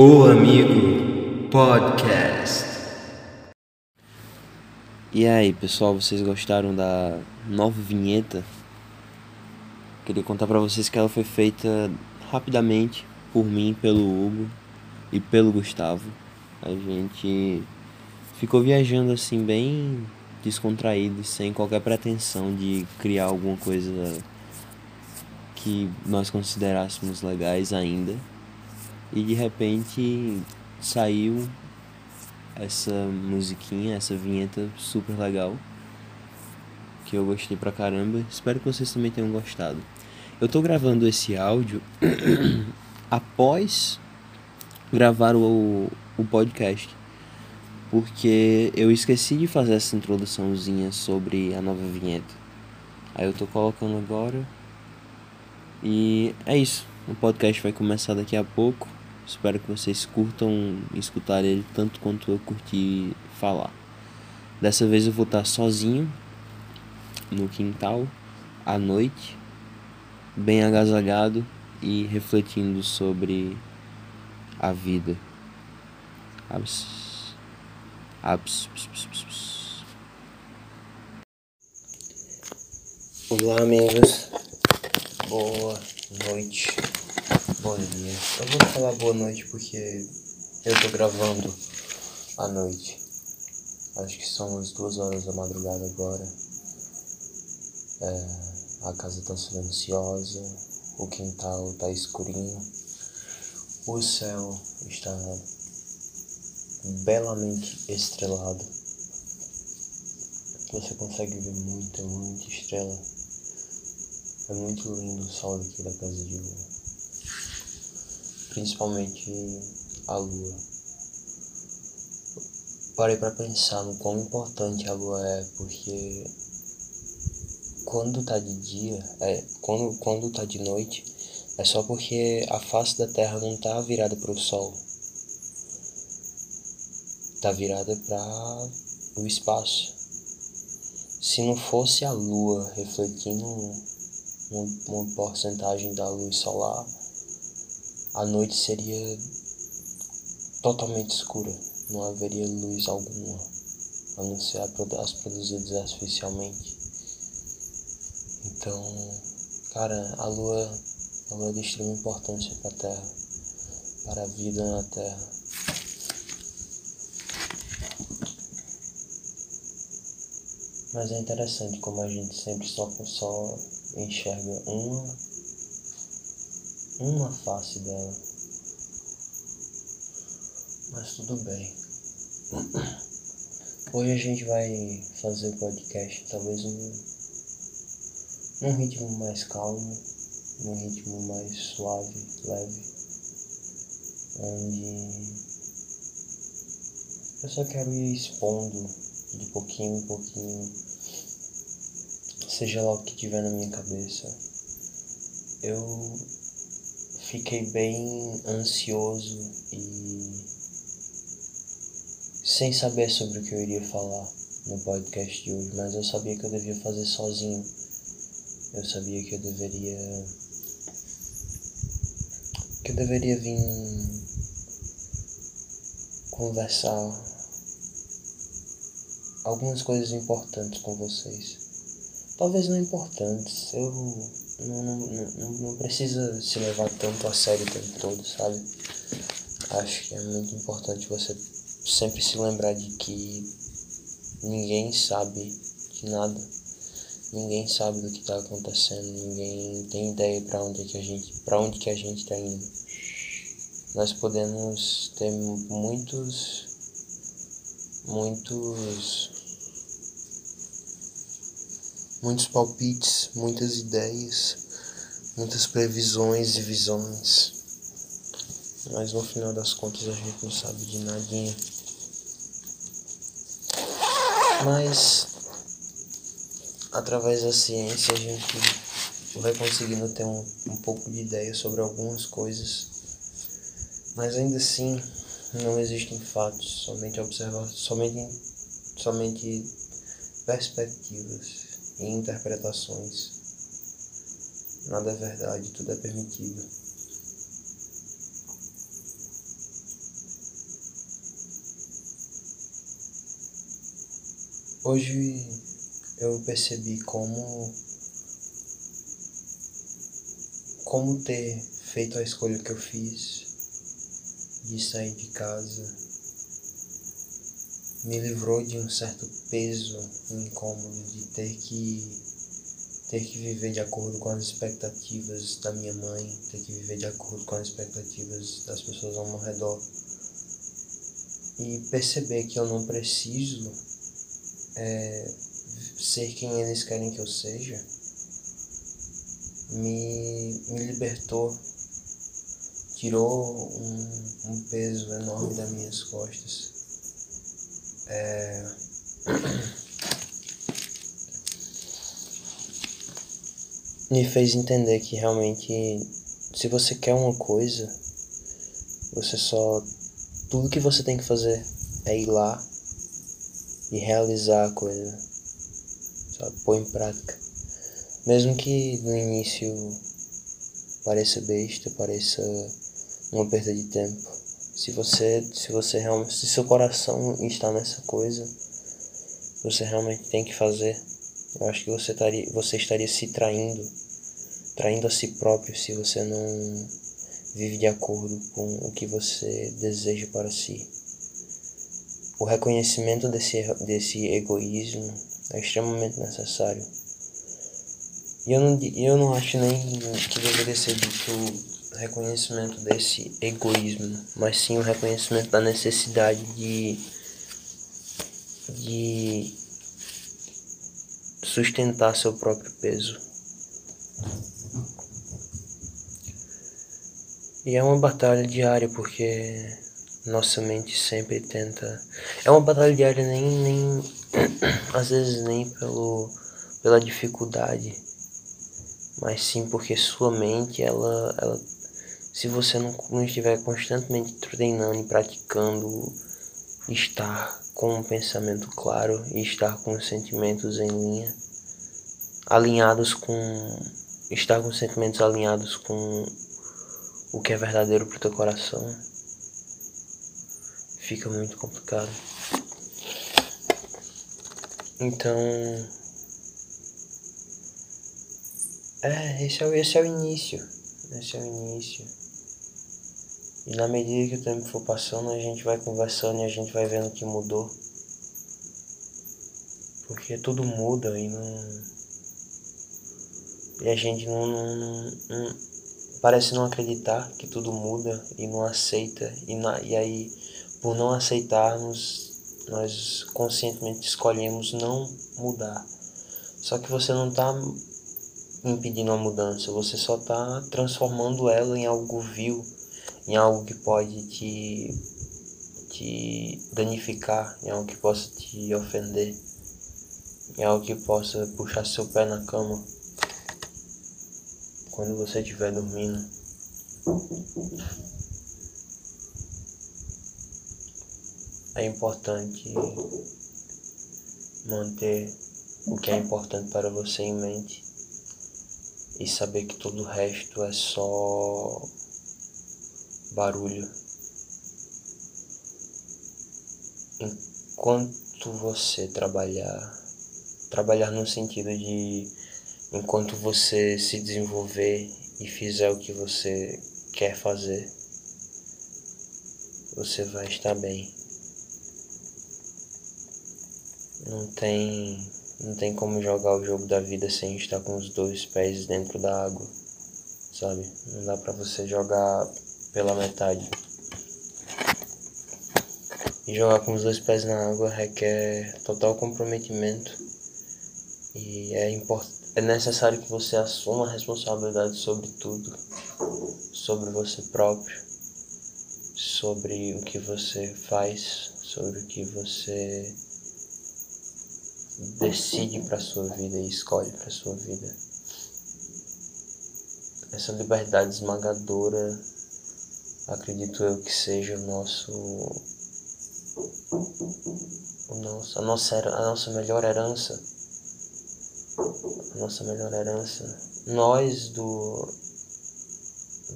O Amigo Podcast. E aí, pessoal, vocês gostaram da nova vinheta? Queria contar pra vocês que ela foi feita rapidamente por mim, pelo Hugo e pelo Gustavo. A gente ficou viajando assim bem descontraído, sem qualquer pretensão de criar alguma coisa que nós considerássemos legais ainda. E de repente saiu essa musiquinha, essa vinheta super legal. Que eu gostei pra caramba. Espero que vocês também tenham gostado. Eu tô gravando esse áudio após gravar o, o podcast. Porque eu esqueci de fazer essa introduçãozinha sobre a nova vinheta. Aí eu tô colocando agora. E é isso. O podcast vai começar daqui a pouco. Espero que vocês curtam escutar ele tanto quanto eu curti falar. Dessa vez eu vou estar sozinho no quintal à noite, bem agasalhado e refletindo sobre a vida. Abs. Abs. Olá, amigos. Boa noite. Bom dia. Eu vou falar boa noite porque eu tô gravando à noite. Acho que são as duas horas da madrugada agora. É, a casa tá silenciosa, o quintal tá escurinho, o céu está belamente estrelado. Você consegue ver muita, muita estrela. É muito lindo o sol aqui da casa de lua. Principalmente a lua. Parei para pensar no quão importante a lua é, porque quando tá de dia, é, quando, quando tá de noite, é só porque a face da Terra não tá virada para o Sol. Tá virada para o espaço. Se não fosse a Lua refletindo uma, uma porcentagem da luz solar, a noite seria totalmente escura. Não haveria luz alguma, a não ser as produzidas artificialmente. Então, cara, a lua, a lua é de extrema importância para a Terra, para a vida na Terra. Mas é interessante como a gente sempre só, só enxerga uma, uma face dela. Mas tudo bem. Hoje a gente vai fazer o podcast talvez um, num ritmo mais calmo, num ritmo mais suave, leve, onde eu só quero ir expondo de pouquinho em pouquinho, seja lá o que tiver na minha cabeça. Eu fiquei bem ansioso e sem saber sobre o que eu iria falar no podcast de hoje, mas eu sabia que eu devia fazer sozinho. Eu sabia que eu deveria que eu deveria vir conversar algumas coisas importantes com vocês. Talvez não importantes, eu não, não, não, precisa se levar tanto a sério o tempo todo, sabe? Acho que é muito importante você sempre se lembrar de que ninguém sabe de nada. Ninguém sabe do que está acontecendo, ninguém tem ideia para onde é que a gente, para onde que a gente está indo. Nós podemos ter muitos muitos muitos palpites, muitas ideias, muitas previsões e visões. Mas no final das contas a gente não sabe de nadinha. Mas através da ciência a gente vai conseguindo ter um, um pouco de ideia sobre algumas coisas. Mas ainda assim não existem fatos, somente observações, somente, somente perspectivas e interpretações. Nada é verdade, tudo é permitido. Hoje eu percebi como como ter feito a escolha que eu fiz de sair de casa me livrou de um certo peso, incômodo de ter que ter que viver de acordo com as expectativas da minha mãe, ter que viver de acordo com as expectativas das pessoas ao meu redor. E perceber que eu não preciso é, ser quem eles querem que eu seja, me, me libertou, tirou um, um peso enorme das minhas costas. É... me fez entender que realmente se você quer uma coisa, você só tudo que você tem que fazer é ir lá e realizar a coisa, sabe? Pôr em prática. Mesmo que no início pareça besta, pareça uma perda de tempo. Se você, se você realmente, se seu coração está nessa coisa, você realmente tem que fazer. Eu acho que você estaria, você estaria se traindo, traindo a si próprio se você não vive de acordo com o que você deseja para si. O reconhecimento desse, desse egoísmo é extremamente necessário. E eu não, eu não acho nem que deveria ser dito reconhecimento desse egoísmo, mas sim o reconhecimento da necessidade de, de sustentar seu próprio peso. E é uma batalha diária porque nossa mente sempre tenta. É uma batalha diária nem, nem às vezes nem pelo, pela dificuldade, mas sim porque sua mente, ela, ela se você não, não estiver constantemente treinando e praticando estar com um pensamento claro e estar com os sentimentos em linha, alinhados com. estar com os sentimentos alinhados com o que é verdadeiro para o teu coração, fica muito complicado. Então. É, esse é, esse é o início. Esse é o início. E na medida que o tempo for passando, a gente vai conversando e a gente vai vendo que mudou. Porque tudo muda e não. E a gente não, não, não, parece não acreditar que tudo muda e não aceita. E, na, e aí, por não aceitarmos, nós conscientemente escolhemos não mudar. Só que você não está impedindo a mudança, você só está transformando ela em algo vil, em algo que pode te, te danificar, em algo que possa te ofender, em algo que possa puxar seu pé na cama quando você estiver dormindo. é importante manter o que é importante para você em mente e saber que todo o resto é só barulho. Enquanto você trabalhar, trabalhar no sentido de enquanto você se desenvolver e fizer o que você quer fazer, você vai estar bem. Não tem, não tem como jogar o jogo da vida sem estar com os dois pés dentro da água, sabe? Não dá pra você jogar pela metade. E jogar com os dois pés na água requer total comprometimento e é, é necessário que você assuma a responsabilidade sobre tudo, sobre você próprio, sobre o que você faz, sobre o que você decide para sua vida e escolhe para sua vida. Essa liberdade esmagadora, acredito eu que seja o nosso, o nosso a nossa a nossa melhor herança, a nossa melhor herança. Nós do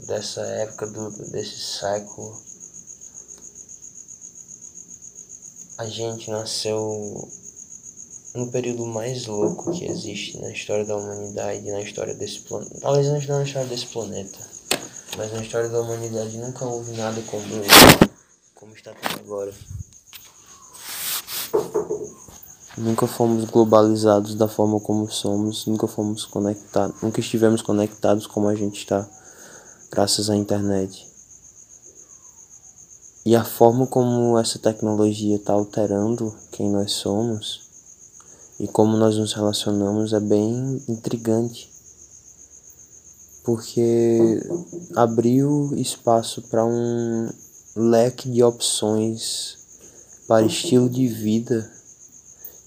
dessa época do desse século a gente nasceu no período mais louco que existe na história da humanidade, na história desse planeta. Talvez na história desse planeta, mas na história da humanidade nunca houve nada como, como está tendo agora. Nunca fomos globalizados da forma como somos, nunca fomos conectados, nunca estivemos conectados como a gente está, graças à internet. E a forma como essa tecnologia está alterando quem nós somos e como nós nos relacionamos é bem intrigante, porque abriu espaço para um leque de opções para estilo de vida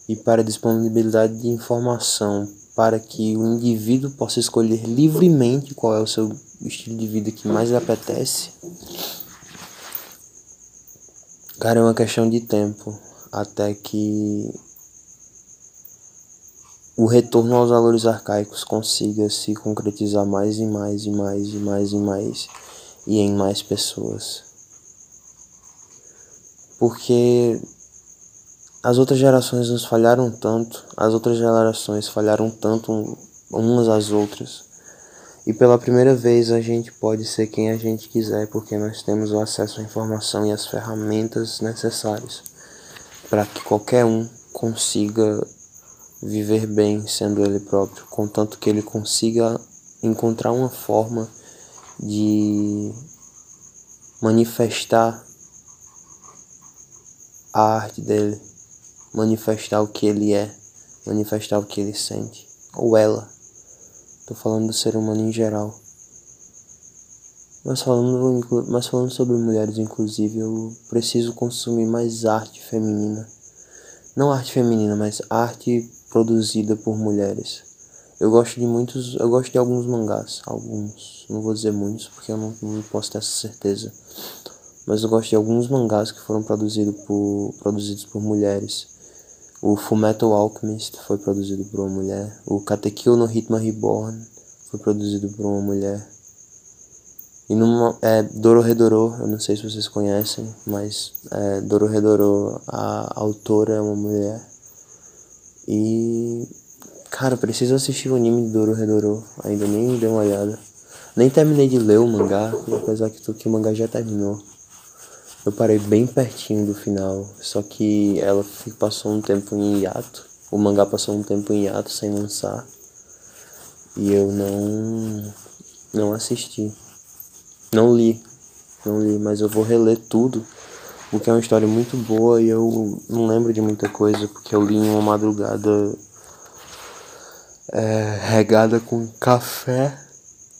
e para disponibilidade de informação para que o indivíduo possa escolher livremente qual é o seu estilo de vida que mais lhe apetece. Cara, é uma questão de tempo até que o retorno aos valores arcaicos consiga se concretizar mais e mais e mais e mais e mais e em mais pessoas. Porque as outras gerações nos falharam tanto, as outras gerações falharam tanto umas às outras. E pela primeira vez a gente pode ser quem a gente quiser, porque nós temos o acesso à informação e às ferramentas necessárias para que qualquer um consiga viver bem sendo ele próprio, contanto que ele consiga encontrar uma forma de manifestar a arte dele manifestar o que ele é, manifestar o que ele sente, ou ela. Tô falando do ser humano em geral. Mas falando, mas falando sobre mulheres, inclusive, eu preciso consumir mais arte feminina. Não arte feminina, mas arte produzida por mulheres. Eu gosto de muitos, eu gosto de alguns mangás, alguns, não vou dizer muitos porque eu não, não posso ter essa certeza. Mas eu gosto de alguns mangás que foram produzidos por, produzidos por mulheres. O Fullmetal Alchemist foi produzido por uma mulher. O Katekyo no Hitman Reborn foi produzido por uma mulher. E numa. É, Dororedoro, eu não sei se vocês conhecem, mas é, Dororedoro, a autora é uma mulher. E. Cara, preciso assistir o anime de Dororedoro. Ainda nem dei uma olhada. Nem terminei de ler o mangá, apesar que, que o mangá já terminou. Eu parei bem pertinho do final, só que ela passou um tempo em hiato. O mangá passou um tempo em hiato sem lançar. E eu não não assisti. Não li. Não li, mas eu vou reler tudo. Porque é uma história muito boa e eu não lembro de muita coisa, porque eu li em uma madrugada é, regada com café.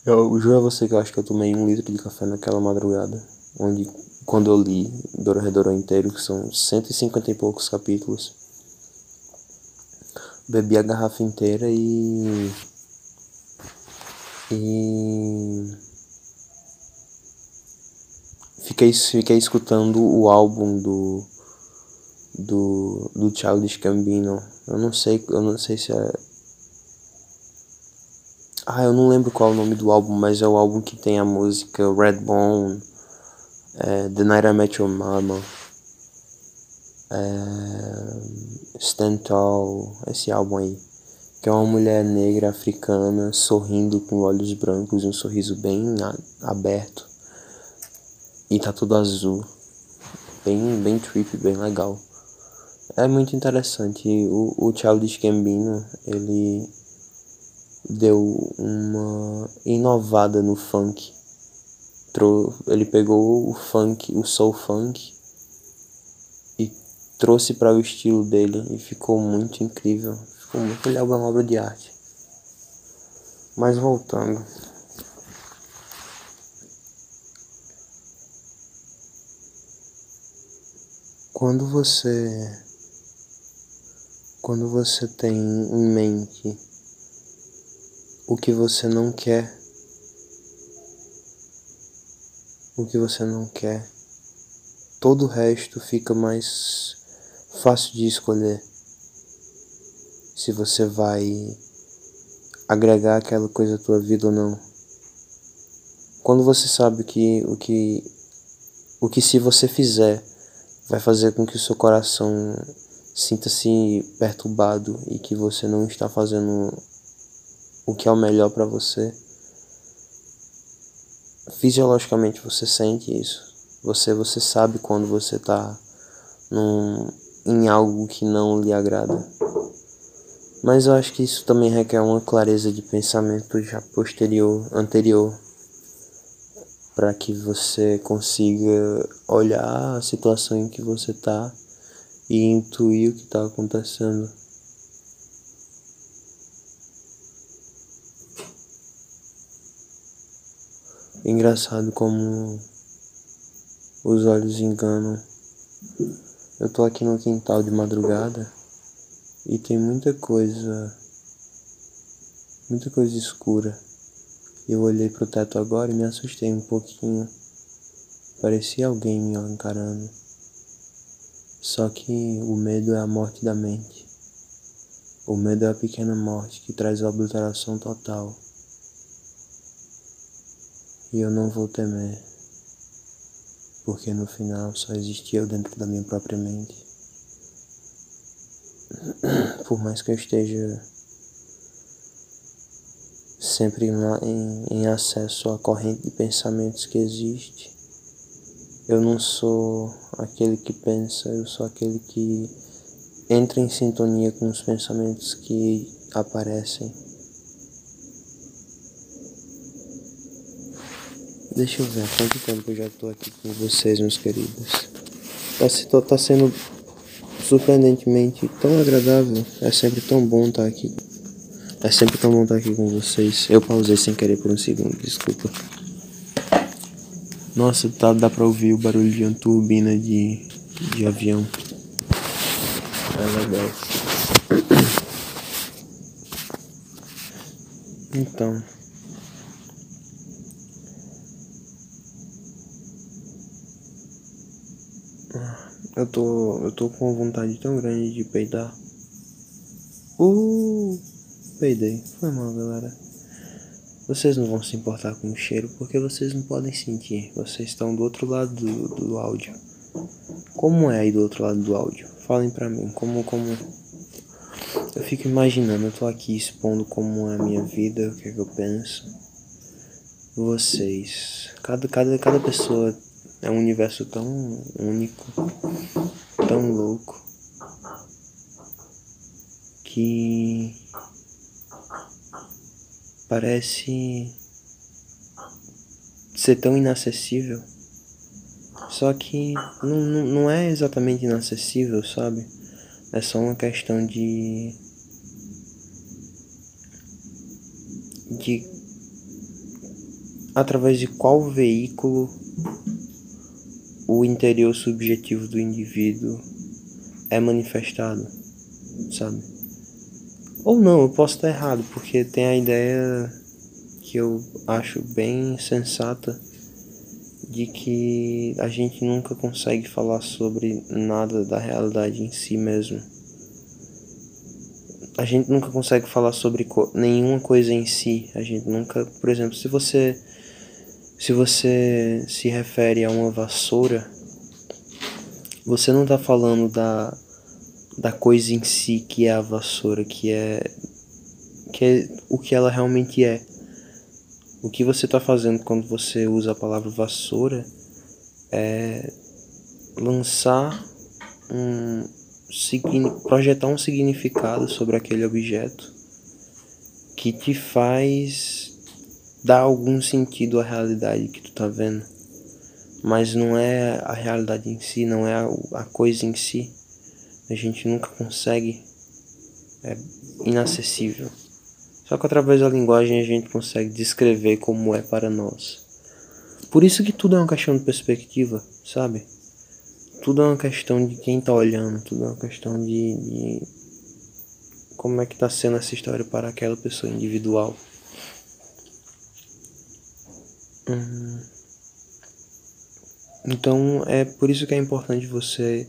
Eu juro a você que eu acho que eu tomei um litro de café naquela madrugada. Onde quando eu li Dororedoro inteiro, que são 150 e poucos capítulos, bebi a garrafa inteira e. E. Fiquei, fiquei escutando o álbum do. Do, do Childish Gambino. Eu não sei, eu não sei se é. Ah, eu não lembro qual é o nome do álbum, mas é o álbum que tem a música Redbone é, The Night I Met Your Mama, é, Stand Tall, esse álbum aí, que é uma mulher negra africana sorrindo com olhos brancos e um sorriso bem aberto e tá tudo azul, bem, bem trip, bem legal. É muito interessante. O, o Childish Gambino, ele deu uma inovada no funk ele pegou o funk, o soul funk e trouxe para o estilo dele e ficou muito incrível. Ficou muito legal, uma obra de arte. Mas voltando. Quando você quando você tem em mente o que você não quer o que você não quer. Todo o resto fica mais fácil de escolher. Se você vai agregar aquela coisa à tua vida ou não. Quando você sabe que o que o que se você fizer vai fazer com que o seu coração sinta-se perturbado e que você não está fazendo o que é o melhor para você, fisiologicamente você sente isso. Você você sabe quando você está em algo que não lhe agrada. Mas eu acho que isso também requer uma clareza de pensamento já posterior, anterior, para que você consiga olhar a situação em que você está e intuir o que está acontecendo. Engraçado como os olhos enganam. Eu tô aqui no quintal de madrugada e tem muita coisa, muita coisa escura. Eu olhei pro teto agora e me assustei um pouquinho. Parecia alguém me encarando. Só que o medo é a morte da mente. O medo é a pequena morte que traz a obliteração total. E eu não vou temer, porque no final só existia eu dentro da minha própria mente. Por mais que eu esteja sempre em, em acesso à corrente de pensamentos que existe, eu não sou aquele que pensa, eu sou aquele que entra em sintonia com os pensamentos que aparecem. Deixa eu ver há quanto tempo eu já tô aqui com vocês, meus queridos. Tá, tá sendo surpreendentemente tão agradável. É sempre tão bom estar tá aqui. É sempre tão bom estar tá aqui com vocês. Eu pausei sem querer por um segundo, desculpa. Nossa, tá, dá pra ouvir o barulho de uma turbina de, de avião. É legal. Então. Eu tô. Eu tô com vontade tão grande de peidar. Uh! Peidei. Foi mal, galera. Vocês não vão se importar com o cheiro porque vocês não podem sentir. Vocês estão do outro lado do, do áudio. Como é aí do outro lado do áudio? Falem pra mim, como, como. Eu fico imaginando, eu tô aqui expondo como é a minha vida, o que é que eu penso. Vocês. Cada, cada, cada pessoa é um universo tão único, tão louco, que parece ser tão inacessível. Só que não, não, não é exatamente inacessível, sabe? É só uma questão de. de. através de qual veículo o interior subjetivo do indivíduo é manifestado, sabe? Ou não, eu posso estar errado, porque tem a ideia que eu acho bem sensata de que a gente nunca consegue falar sobre nada da realidade em si mesmo. A gente nunca consegue falar sobre co nenhuma coisa em si. A gente nunca, por exemplo, se você se você se refere a uma vassoura, você não está falando da da coisa em si que é a vassoura, que é que é o que ela realmente é. O que você está fazendo quando você usa a palavra vassoura é lançar um projetar um significado sobre aquele objeto que te faz dar algum sentido à realidade que tu tá vendo. Mas não é a realidade em si, não é a coisa em si a gente nunca consegue, é inacessível. Só que através da linguagem a gente consegue descrever como é para nós. Por isso que tudo é uma questão de perspectiva, sabe? Tudo é uma questão de quem está olhando, tudo é uma questão de, de como é que está sendo essa história para aquela pessoa individual. Hum. Então é por isso que é importante você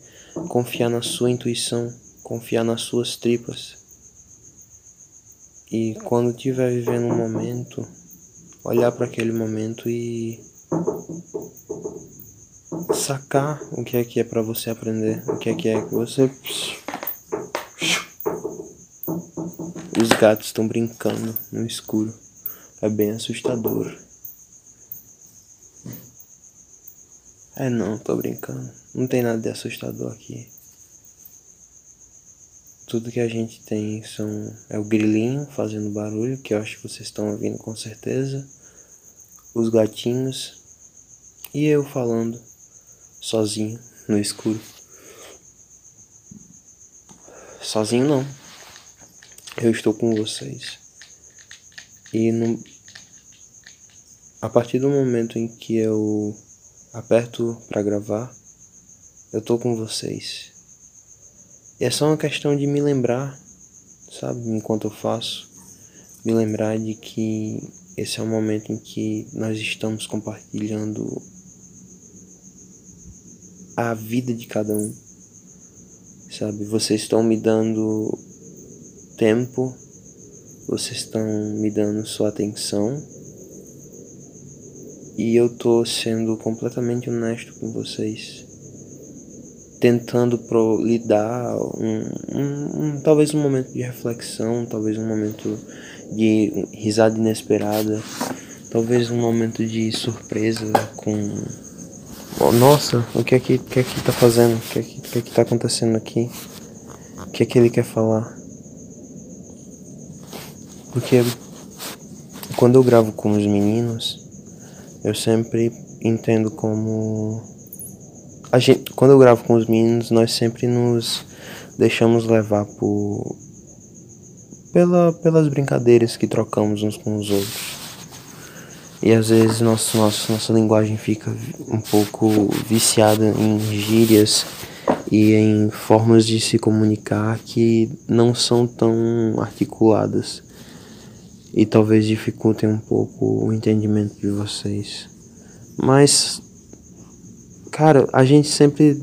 confiar na sua intuição, confiar nas suas tripas. E quando estiver vivendo um momento, olhar para aquele momento e sacar o que é que é para você aprender, o que é que é que você Meus gatos estão brincando no escuro. É bem assustador. É não, tô brincando. Não tem nada de assustador aqui. Tudo que a gente tem são é o grilinho fazendo barulho, que eu acho que vocês estão ouvindo com certeza. Os gatinhos e eu falando sozinho no escuro. Sozinho não. Eu estou com vocês. E no... a partir do momento em que eu aperto para gravar, eu tô com vocês. E é só uma questão de me lembrar, sabe, enquanto eu faço, me lembrar de que esse é o momento em que nós estamos compartilhando a vida de cada um. Sabe, vocês estão me dando tempo, vocês estão me dando sua atenção e eu tô sendo completamente honesto com vocês. Tentando pro, lhe dar um, um, um, talvez um momento de reflexão, talvez um momento de risada inesperada, talvez um momento de surpresa com. Oh, nossa, o que é que, que, é que tá fazendo? O que é que, que é que tá acontecendo aqui? O que é que ele quer falar? Porque quando eu gravo com os meninos, eu sempre entendo como a gente, quando eu gravo com os meninos, nós sempre nos deixamos levar por pela, pelas brincadeiras que trocamos uns com os outros. E às vezes nosso, nosso, nossa linguagem fica um pouco viciada em gírias e em formas de se comunicar que não são tão articuladas e talvez dificultem um pouco o entendimento de vocês. Mas, cara, a gente sempre.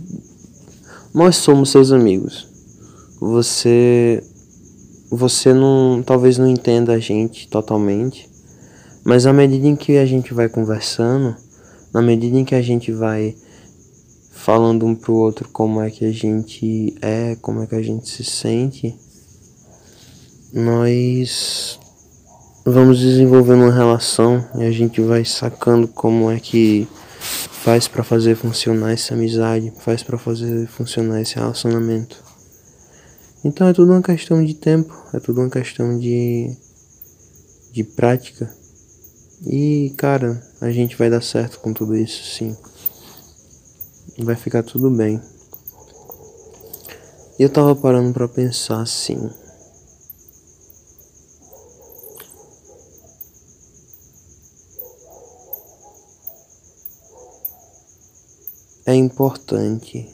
Nós somos seus amigos. Você. Você não. Talvez não entenda a gente totalmente. Mas à medida em que a gente vai conversando, na medida em que a gente vai falando um pro outro como é que a gente é, como é que a gente se sente, nós vamos desenvolvendo uma relação e a gente vai sacando como é que faz para fazer funcionar essa amizade, faz para fazer funcionar esse relacionamento. Então é tudo uma questão de tempo, é tudo uma questão de de prática. E cara, a gente vai dar certo com tudo isso, sim. Vai ficar tudo bem. E eu tava parando para pensar assim, é importante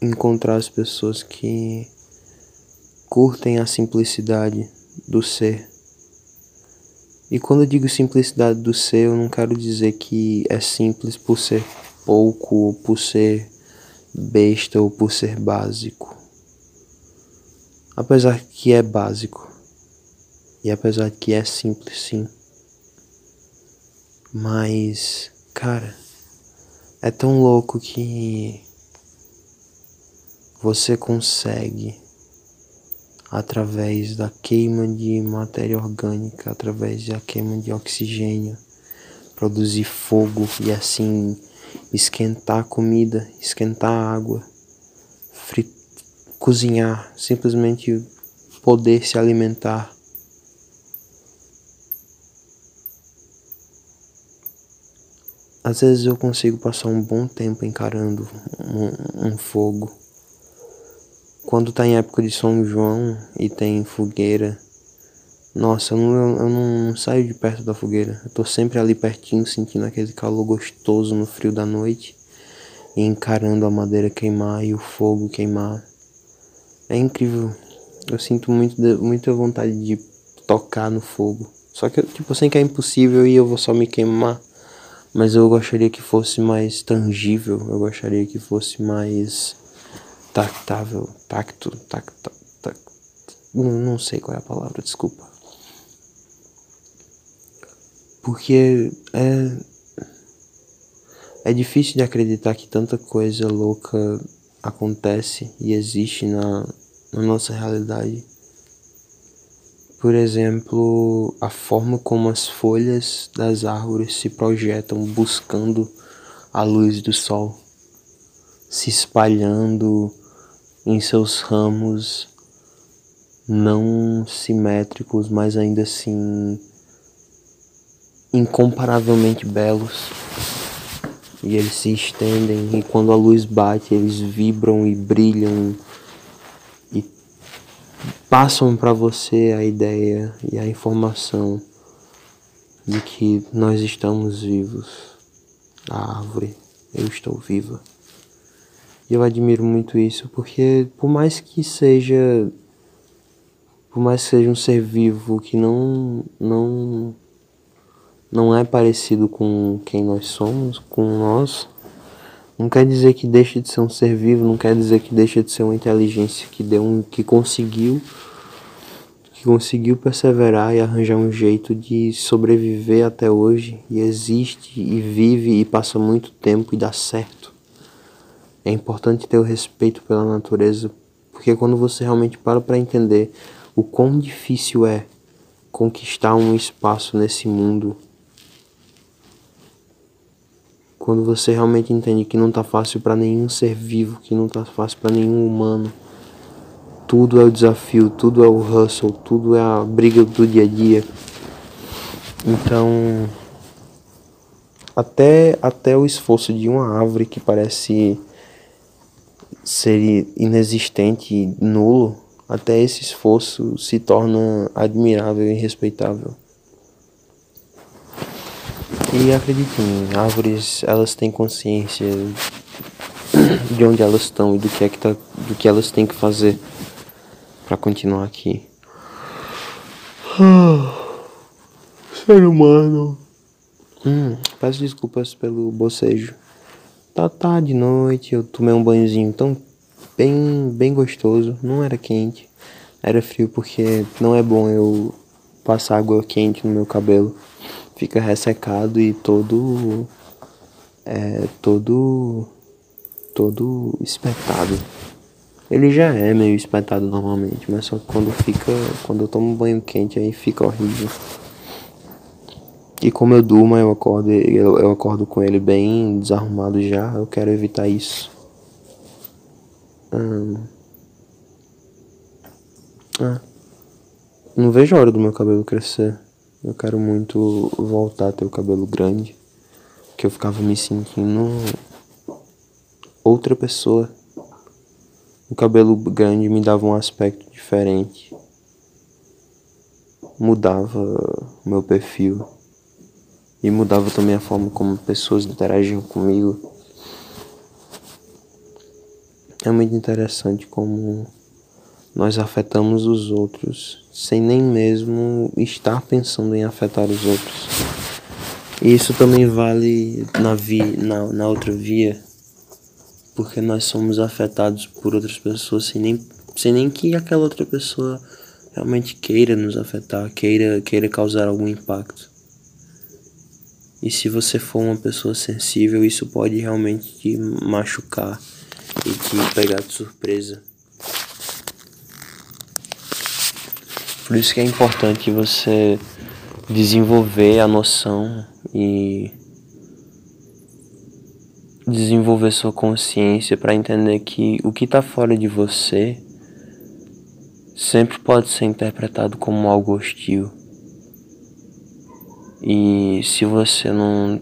encontrar as pessoas que curtem a simplicidade do ser. E quando eu digo simplicidade do ser, eu não quero dizer que é simples por ser pouco, ou por ser besta, ou por ser básico. Apesar que é básico. E apesar que é simples, sim. Mas, cara é tão louco que você consegue, através da queima de matéria orgânica, através da queima de oxigênio, produzir fogo e assim esquentar comida, esquentar água, cozinhar, simplesmente poder se alimentar Às vezes eu consigo passar um bom tempo encarando um, um fogo. Quando tá em época de São João e tem fogueira, nossa, eu não, eu não saio de perto da fogueira. Eu tô sempre ali pertinho, sentindo aquele calor gostoso no frio da noite e encarando a madeira queimar e o fogo queimar. É incrível. Eu sinto muito, muita vontade de tocar no fogo. Só que, tipo, eu sei que é impossível e eu vou só me queimar mas eu gostaria que fosse mais tangível, eu gostaria que fosse mais tactável, tacto, tacto, tact, não, não sei qual é a palavra, desculpa. Porque é é difícil de acreditar que tanta coisa louca acontece e existe na, na nossa realidade. Por exemplo, a forma como as folhas das árvores se projetam buscando a luz do sol, se espalhando em seus ramos não simétricos, mas ainda assim incomparavelmente belos. E eles se estendem e quando a luz bate, eles vibram e brilham passam para você a ideia e a informação de que nós estamos vivos. A árvore, eu estou viva. E eu admiro muito isso, porque por mais que seja por mais que seja um ser vivo que não não não é parecido com quem nós somos, com nós, não quer dizer que deixa de ser um ser vivo, não quer dizer que deixa de ser uma inteligência que deu um que conseguiu que conseguiu perseverar e arranjar um jeito de sobreviver até hoje e existe e vive e passa muito tempo e dá certo. É importante ter o respeito pela natureza, porque quando você realmente para para entender o quão difícil é conquistar um espaço nesse mundo, quando você realmente entende que não tá fácil para nenhum ser vivo, que não tá fácil para nenhum humano, tudo é o desafio, tudo é o hustle, tudo é a briga do dia a dia. Então, até até o esforço de uma árvore que parece ser inexistente, nulo, até esse esforço se torna admirável e respeitável. E acredite em mim, árvores elas têm consciência de onde elas estão e do que é que tá, do que elas têm que fazer para continuar aqui. Ser humano. Hum, peço desculpas pelo bocejo. Tá tarde, noite, eu tomei um banhozinho tão bem, bem gostoso. Não era quente, era frio porque não é bom eu passar água quente no meu cabelo. Fica ressecado e todo é todo todo espetado. Ele já é meio espetado normalmente, mas só quando fica, quando eu tomo banho quente aí fica horrível. E como eu durmo, eu acordo, eu, eu acordo com ele bem desarrumado já, eu quero evitar isso. Hum. Ah. Não vejo a hora do meu cabelo crescer. Eu quero muito voltar a ter o cabelo grande. Que eu ficava me sentindo outra pessoa. O cabelo grande me dava um aspecto diferente. Mudava meu perfil. E mudava também a forma como pessoas interagiam comigo. É muito interessante como nós afetamos os outros sem nem mesmo estar pensando em afetar os outros. E isso também vale na, vi, na, na outra via, porque nós somos afetados por outras pessoas sem nem, sem nem que aquela outra pessoa realmente queira nos afetar, queira, queira causar algum impacto. E se você for uma pessoa sensível, isso pode realmente te machucar e te pegar de surpresa. Por isso que é importante você desenvolver a noção e desenvolver sua consciência para entender que o que está fora de você sempre pode ser interpretado como algo hostil. E se você não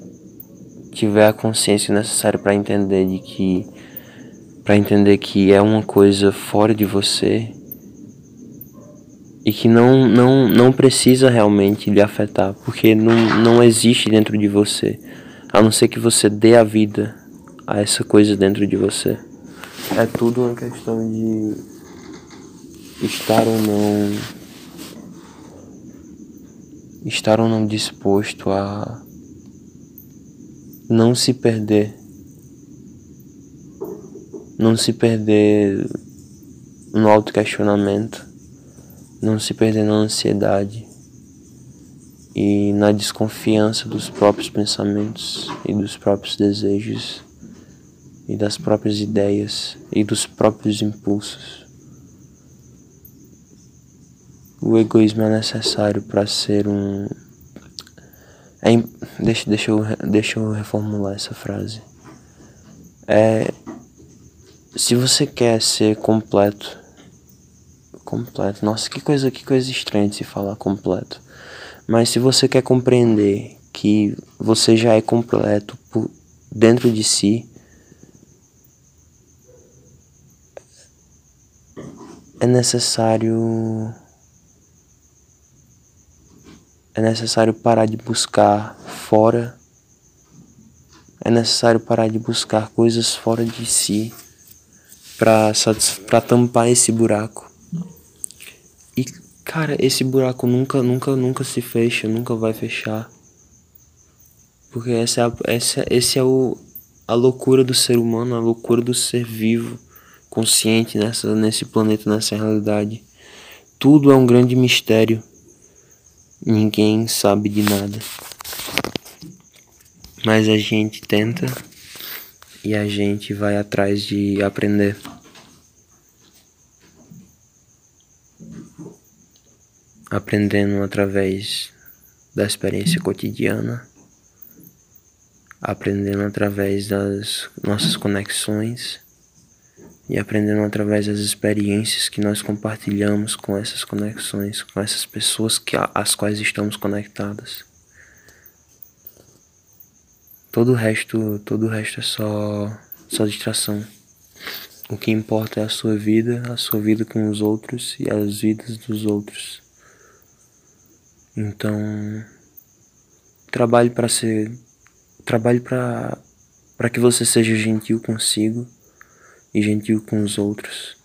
tiver a consciência necessária para entender de que para entender que é uma coisa fora de você e que não não não precisa realmente lhe afetar, porque não não existe dentro de você, a não ser que você dê a vida a essa coisa dentro de você. É tudo uma questão de estar ou não estar ou não disposto a não se perder, não se perder no autoquestionamento, não se perder na ansiedade e na desconfiança dos próprios pensamentos e dos próprios desejos e das próprias ideias e dos próprios impulsos. o egoísmo é necessário para ser um. É, deixa, deixa, eu, deixa eu reformular essa frase. É. Se você quer ser completo. Completo. Nossa, que coisa, que coisa estranha de se falar completo. Mas se você quer compreender que você já é completo por dentro de si, é necessário é necessário parar de buscar fora é necessário parar de buscar coisas fora de si para tampar esse buraco cara esse buraco nunca nunca nunca se fecha nunca vai fechar porque essa é a, essa esse é o a loucura do ser humano a loucura do ser vivo consciente nessa, nesse planeta, nessa realidade. Tudo é um grande mistério. Ninguém sabe de nada. Mas a gente tenta e a gente vai atrás de aprender. Aprendendo através da experiência cotidiana, aprendendo através das nossas conexões e aprendendo através das experiências que nós compartilhamos com essas conexões, com essas pessoas que às quais estamos conectadas. Todo o resto, todo o resto é só só distração. O que importa é a sua vida, a sua vida com os outros e as vidas dos outros. Então, trabalhe para ser trabalhe para para que você seja gentil consigo e gentil com os outros.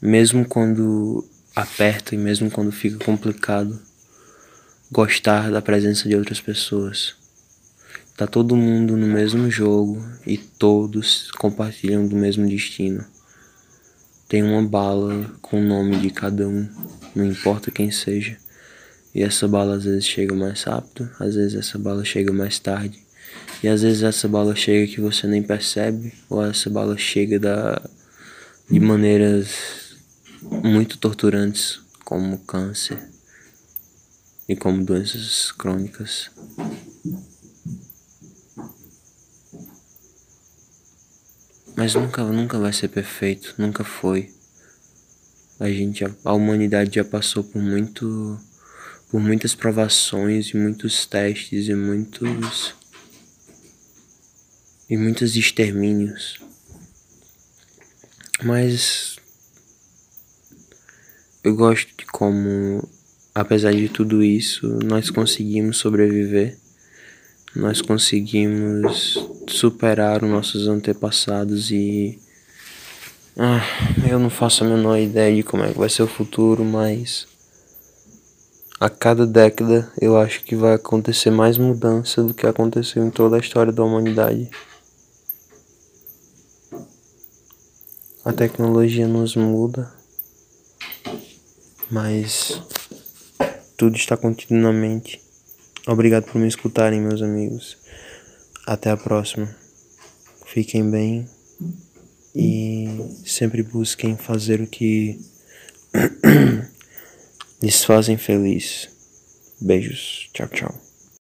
Mesmo quando aperta e mesmo quando fica complicado, gostar da presença de outras pessoas. Tá todo mundo no mesmo jogo e todos compartilham do mesmo destino. Tem uma bala com o nome de cada um, não importa quem seja. E essa bala às vezes chega mais rápido, às vezes essa bala chega mais tarde. E às vezes essa bala chega que você nem percebe, ou essa bala chega da, de maneiras muito torturantes, como câncer e como doenças crônicas. Mas nunca, nunca vai ser perfeito, nunca foi. A gente, a humanidade já passou por muito, por muitas provações e muitos testes e muitos e muitos extermínios. Mas eu gosto de como, apesar de tudo isso, nós conseguimos sobreviver, nós conseguimos superar os nossos antepassados e. Ah, eu não faço a menor ideia de como é que vai ser o futuro, mas a cada década eu acho que vai acontecer mais mudança do que aconteceu em toda a história da humanidade. A tecnologia nos muda, mas tudo está continuamente. Obrigado por me escutarem, meus amigos. Até a próxima. Fiquem bem e sempre busquem fazer o que lhes fazem feliz. Beijos. Tchau, tchau.